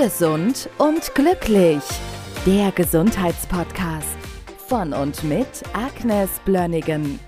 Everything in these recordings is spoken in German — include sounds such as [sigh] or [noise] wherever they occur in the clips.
Gesund und glücklich. Der Gesundheitspodcast von und mit Agnes Blönnigan.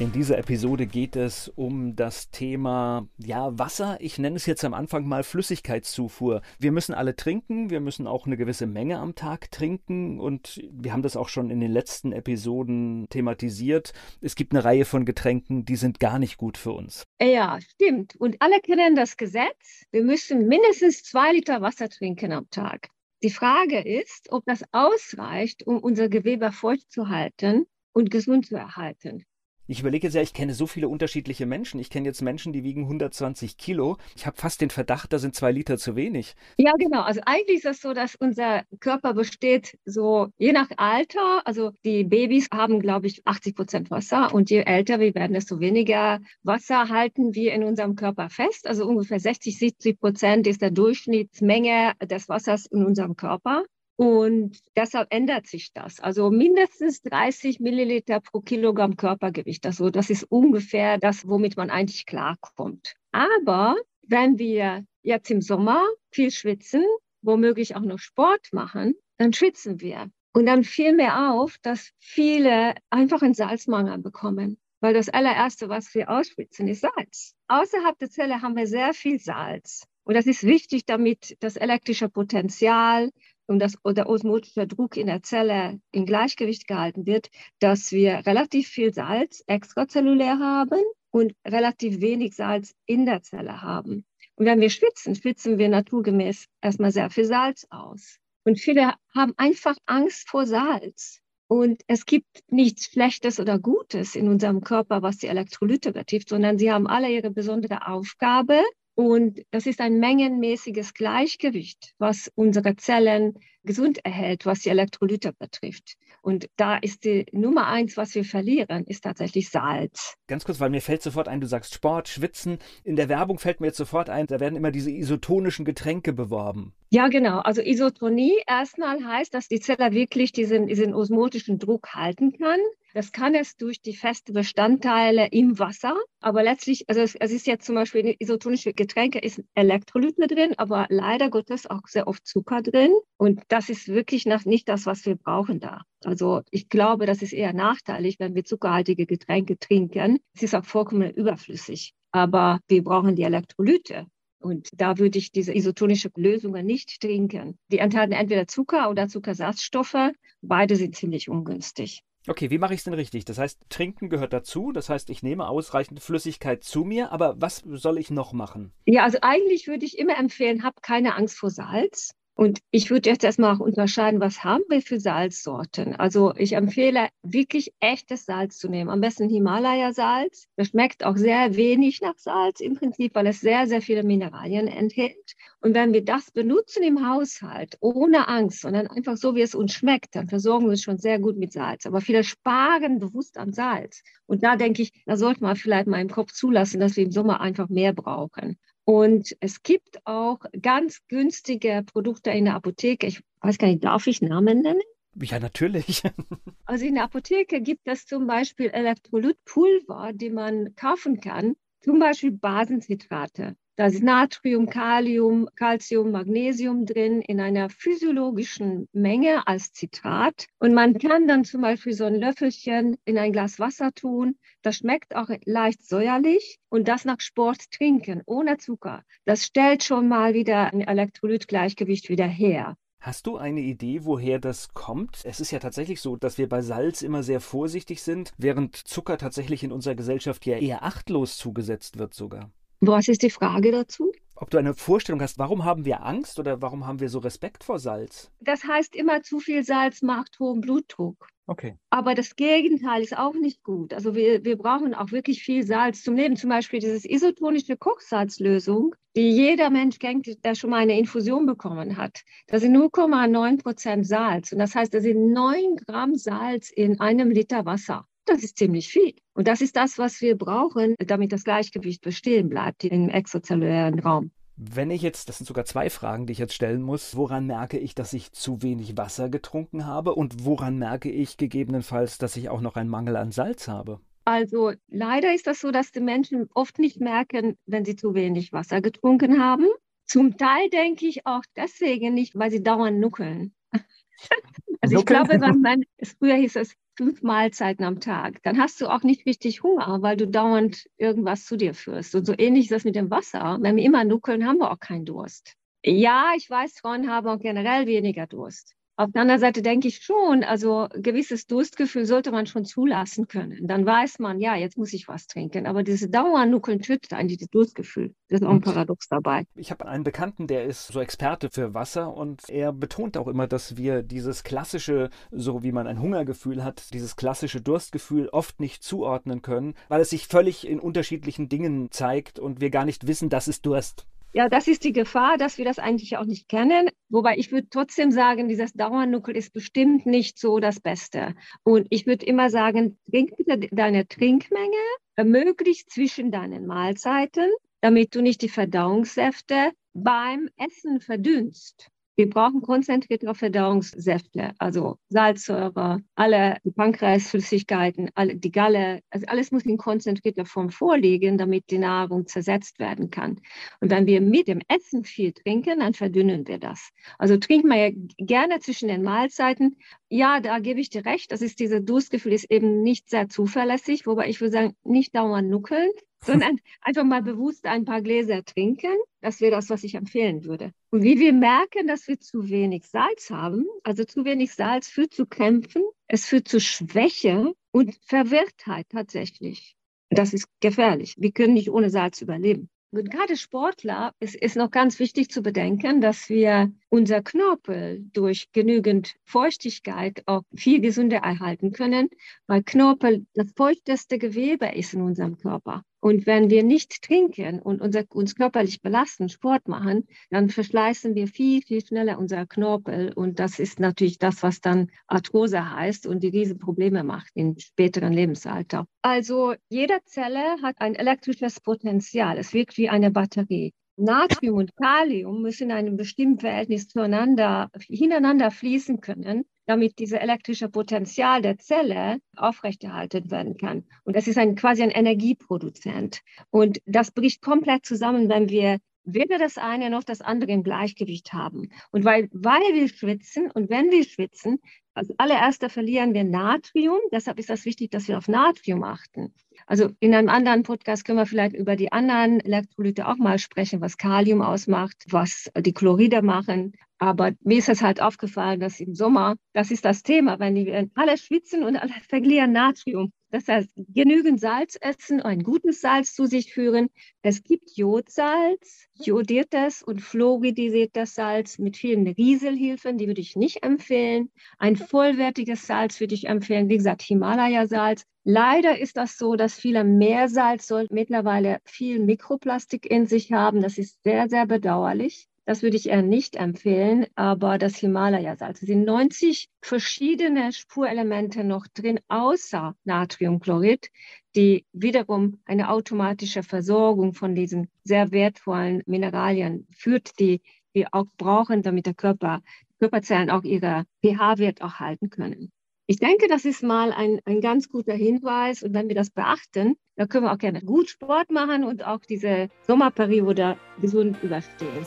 In dieser Episode geht es um das Thema ja, Wasser. Ich nenne es jetzt am Anfang mal Flüssigkeitszufuhr. Wir müssen alle trinken, wir müssen auch eine gewisse Menge am Tag trinken und wir haben das auch schon in den letzten Episoden thematisiert. Es gibt eine Reihe von Getränken, die sind gar nicht gut für uns. Ja, stimmt. Und alle kennen das Gesetz. Wir müssen mindestens zwei Liter Wasser trinken am Tag. Die Frage ist, ob das ausreicht, um unser Gewebe feucht zu halten und gesund zu erhalten. Ich überlege ja, ich kenne so viele unterschiedliche Menschen. Ich kenne jetzt Menschen, die wiegen 120 Kilo. Ich habe fast den Verdacht, da sind zwei Liter zu wenig. Ja, genau. Also eigentlich ist es so, dass unser Körper besteht so je nach Alter. Also die Babys haben, glaube ich, 80 Prozent Wasser und je älter wir werden, desto weniger Wasser halten wir in unserem Körper fest. Also ungefähr 60, 70 Prozent ist der Durchschnittsmenge des Wassers in unserem Körper. Und deshalb ändert sich das. Also mindestens 30 Milliliter pro Kilogramm Körpergewicht. Also das ist ungefähr das, womit man eigentlich klarkommt. Aber wenn wir jetzt im Sommer viel schwitzen, womöglich auch noch Sport machen, dann schwitzen wir. Und dann fiel mir auf, dass viele einfach einen Salzmangel bekommen. Weil das allererste, was wir ausschwitzen, ist Salz. Außerhalb der Zelle haben wir sehr viel Salz. Und das ist wichtig, damit das elektrische Potenzial und das, der osmotische Druck in der Zelle in Gleichgewicht gehalten wird, dass wir relativ viel Salz extrazellulär haben und relativ wenig Salz in der Zelle haben. Und wenn wir schwitzen, schwitzen wir naturgemäß erstmal sehr viel Salz aus. Und viele haben einfach Angst vor Salz. Und es gibt nichts Schlechtes oder Gutes in unserem Körper, was die Elektrolyte betrifft, sondern sie haben alle ihre besondere Aufgabe und das ist ein mengenmäßiges Gleichgewicht, was unsere Zellen gesund erhält, was die Elektrolyte betrifft. Und da ist die Nummer eins, was wir verlieren, ist tatsächlich Salz. Ganz kurz, weil mir fällt sofort ein, du sagst Sport, Schwitzen. In der Werbung fällt mir jetzt sofort ein, da werden immer diese isotonischen Getränke beworben. Ja, genau. Also Isotonie erstmal heißt, dass die Zelle wirklich diesen, diesen osmotischen Druck halten kann. Das kann es durch die festen Bestandteile im Wasser. Aber letztlich, also es, es ist jetzt zum Beispiel isotonische Getränke, ist Elektrolyt drin, aber leider Gottes auch sehr oft Zucker drin. Und das ist wirklich nicht das, was wir brauchen da. Also ich glaube, das ist eher nachteilig, wenn wir zuckerhaltige Getränke trinken. Es ist auch vollkommen überflüssig. Aber wir brauchen die Elektrolyte. Und da würde ich diese isotonische Lösungen nicht trinken. Die enthalten entweder Zucker oder Zuckersatzstoffe. Beide sind ziemlich ungünstig. Okay, wie mache ich es denn richtig? Das heißt, trinken gehört dazu. Das heißt, ich nehme ausreichend Flüssigkeit zu mir. Aber was soll ich noch machen? Ja, also eigentlich würde ich immer empfehlen, hab keine Angst vor Salz. Und ich würde jetzt erstmal auch unterscheiden, was haben wir für Salzsorten. Also ich empfehle wirklich echtes Salz zu nehmen. Am besten Himalaya-Salz. Das schmeckt auch sehr wenig nach Salz im Prinzip, weil es sehr, sehr viele Mineralien enthält. Und wenn wir das benutzen im Haushalt, ohne Angst, sondern einfach so, wie es uns schmeckt, dann versorgen wir uns schon sehr gut mit Salz. Aber viele sparen bewusst an Salz. Und da denke ich, da sollte man vielleicht mal im Kopf zulassen, dass wir im Sommer einfach mehr brauchen. Und es gibt auch ganz günstige Produkte in der Apotheke. Ich weiß gar nicht, darf ich Namen nennen? Ja, natürlich. [laughs] Also in der Apotheke gibt es zum Beispiel Elektrolytpulver, die man kaufen kann, zum Beispiel Basenzitrate. Da ist Natrium, Kalium, Calcium, Magnesium drin in einer physiologischen Menge als Zitrat. Und man kann dann zum Beispiel so ein Löffelchen in ein Glas Wasser tun. Das schmeckt auch leicht säuerlich und das nach Sport trinken, ohne Zucker. Das stellt schon mal wieder ein Elektrolytgleichgewicht wieder her. Hast du eine Idee, woher das kommt? Es ist ja tatsächlich so, dass wir bei Salz immer sehr vorsichtig sind, während Zucker tatsächlich in unserer Gesellschaft ja eher achtlos zugesetzt wird sogar. Was ist die Frage dazu? Ob du eine Vorstellung hast, warum haben wir Angst oder warum haben wir so Respekt vor Salz? Das heißt immer, zu viel Salz macht hohen Blutdruck. Okay. Aber das Gegenteil ist auch nicht gut. Also wir, wir brauchen auch wirklich viel Salz zum Leben. Zum Beispiel diese isotonische Kochsalzlösung, die jeder Mensch kennt, der schon mal eine Infusion bekommen hat. Da sind 0,9 Prozent Salz. Und das heißt, da sind 9 Gramm Salz in einem Liter Wasser. Das ist ziemlich viel. Und das ist das, was wir brauchen, damit das Gleichgewicht bestehen bleibt im extrazellulären Raum. Wenn ich jetzt, das sind sogar zwei Fragen, die ich jetzt stellen muss, woran merke ich, dass ich zu wenig Wasser getrunken habe und woran merke ich gegebenenfalls, dass ich auch noch einen Mangel an Salz habe? Also leider ist das so, dass die Menschen oft nicht merken, wenn sie zu wenig Wasser getrunken haben, Zum Teil denke ich auch deswegen nicht, weil sie dauernd nuckeln. [laughs] also ich glaube, man, früher hieß es fünf Mahlzeiten am Tag, dann hast du auch nicht richtig Hunger, weil du dauernd irgendwas zu dir führst. Und so ähnlich ist das mit dem Wasser. Wenn wir immer nuckeln, haben wir auch keinen Durst. Ja, ich weiß, Frauen haben auch generell weniger Durst. Auf der anderen Seite denke ich schon, also gewisses Durstgefühl sollte man schon zulassen können. Dann weiß man, ja, jetzt muss ich was trinken. Aber diese Dauernuckeln tötet eigentlich das Durstgefühl. Das ist auch ein Paradox dabei. Ich habe einen Bekannten, der ist so Experte für Wasser und er betont auch immer, dass wir dieses klassische, so wie man ein Hungergefühl hat, dieses klassische Durstgefühl oft nicht zuordnen können, weil es sich völlig in unterschiedlichen Dingen zeigt und wir gar nicht wissen, dass es Durst. Ja, das ist die Gefahr, dass wir das eigentlich auch nicht kennen. Wobei ich würde trotzdem sagen, dieses Dauernuckel ist bestimmt nicht so das Beste. Und ich würde immer sagen, trink bitte deine Trinkmenge möglichst zwischen deinen Mahlzeiten, damit du nicht die Verdauungssäfte beim Essen verdünnst. Wir brauchen konzentrierte Verdauungssäfte, also Salzsäure, alle die Pankreasflüssigkeiten, alle, die Galle, also alles muss in konzentrierter Form vorliegen, damit die Nahrung zersetzt werden kann. Und wenn wir mit dem Essen viel trinken, dann verdünnen wir das. Also trinken wir ja gerne zwischen den Mahlzeiten. Ja, da gebe ich dir recht. Das ist dieses Durstgefühl ist eben nicht sehr zuverlässig, wobei ich würde sagen, nicht dauernd nuckeln, sondern [laughs] einfach mal bewusst ein paar Gläser trinken. Das wäre das, was ich empfehlen würde. Und wie wir merken, dass wir zu wenig Salz haben, also zu wenig Salz führt zu Krämpfen, es führt zu Schwäche und Verwirrtheit tatsächlich. Das ist gefährlich. Wir können nicht ohne Salz überleben. Und gerade Sportler ist, ist noch ganz wichtig zu bedenken, dass wir unser Knorpel durch genügend Feuchtigkeit auch viel gesünder erhalten können, weil Knorpel das feuchteste Gewebe ist in unserem Körper. Und wenn wir nicht trinken und unser, uns körperlich belasten, Sport machen, dann verschleißen wir viel, viel schneller unser Knorpel. Und das ist natürlich das, was dann Arthrose heißt und die riesen Probleme macht im späteren Lebensalter. Also jede Zelle hat ein elektrisches Potenzial. Es wirkt wie eine Batterie. Natrium und Kalium müssen in einem bestimmten Verhältnis zueinander, hintereinander fließen können, damit dieses elektrische Potenzial der Zelle aufrechterhalten werden kann. Und das ist ein, quasi ein Energieproduzent. Und das bricht komplett zusammen, wenn wir weder das eine noch das andere im Gleichgewicht haben. Und weil, weil wir schwitzen und wenn wir schwitzen, als allererster verlieren wir Natrium. Deshalb ist das wichtig, dass wir auf Natrium achten. Also in einem anderen Podcast können wir vielleicht über die anderen Elektrolyte auch mal sprechen, was Kalium ausmacht, was die Chloride machen. Aber mir ist es halt aufgefallen, dass im Sommer, das ist das Thema, wenn wir alle schwitzen und alle verlieren Natrium. Das heißt, genügend Salz essen, ein gutes Salz zu sich führen. Es gibt Jodsalz, jodiertes und fluoridisiertes Salz mit vielen Rieselhilfen, die würde ich nicht empfehlen. Ein vollwertiges Salz würde ich empfehlen, wie gesagt, Himalaya-Salz. Leider ist das so, dass viele Meersalz mittlerweile viel Mikroplastik in sich haben. Das ist sehr, sehr bedauerlich. Das würde ich eher nicht empfehlen, aber das Himalaya-Salz. Es sind 90 verschiedene Spurelemente noch drin, außer Natriumchlorid, die wiederum eine automatische Versorgung von diesen sehr wertvollen Mineralien führt, die wir auch brauchen, damit der Körper, Körperzellen auch ihre pH-Wert auch halten können. Ich denke, das ist mal ein, ein ganz guter Hinweis. Und wenn wir das beachten, dann können wir auch gerne gut Sport machen und auch diese Sommerperiode gesund überstehen.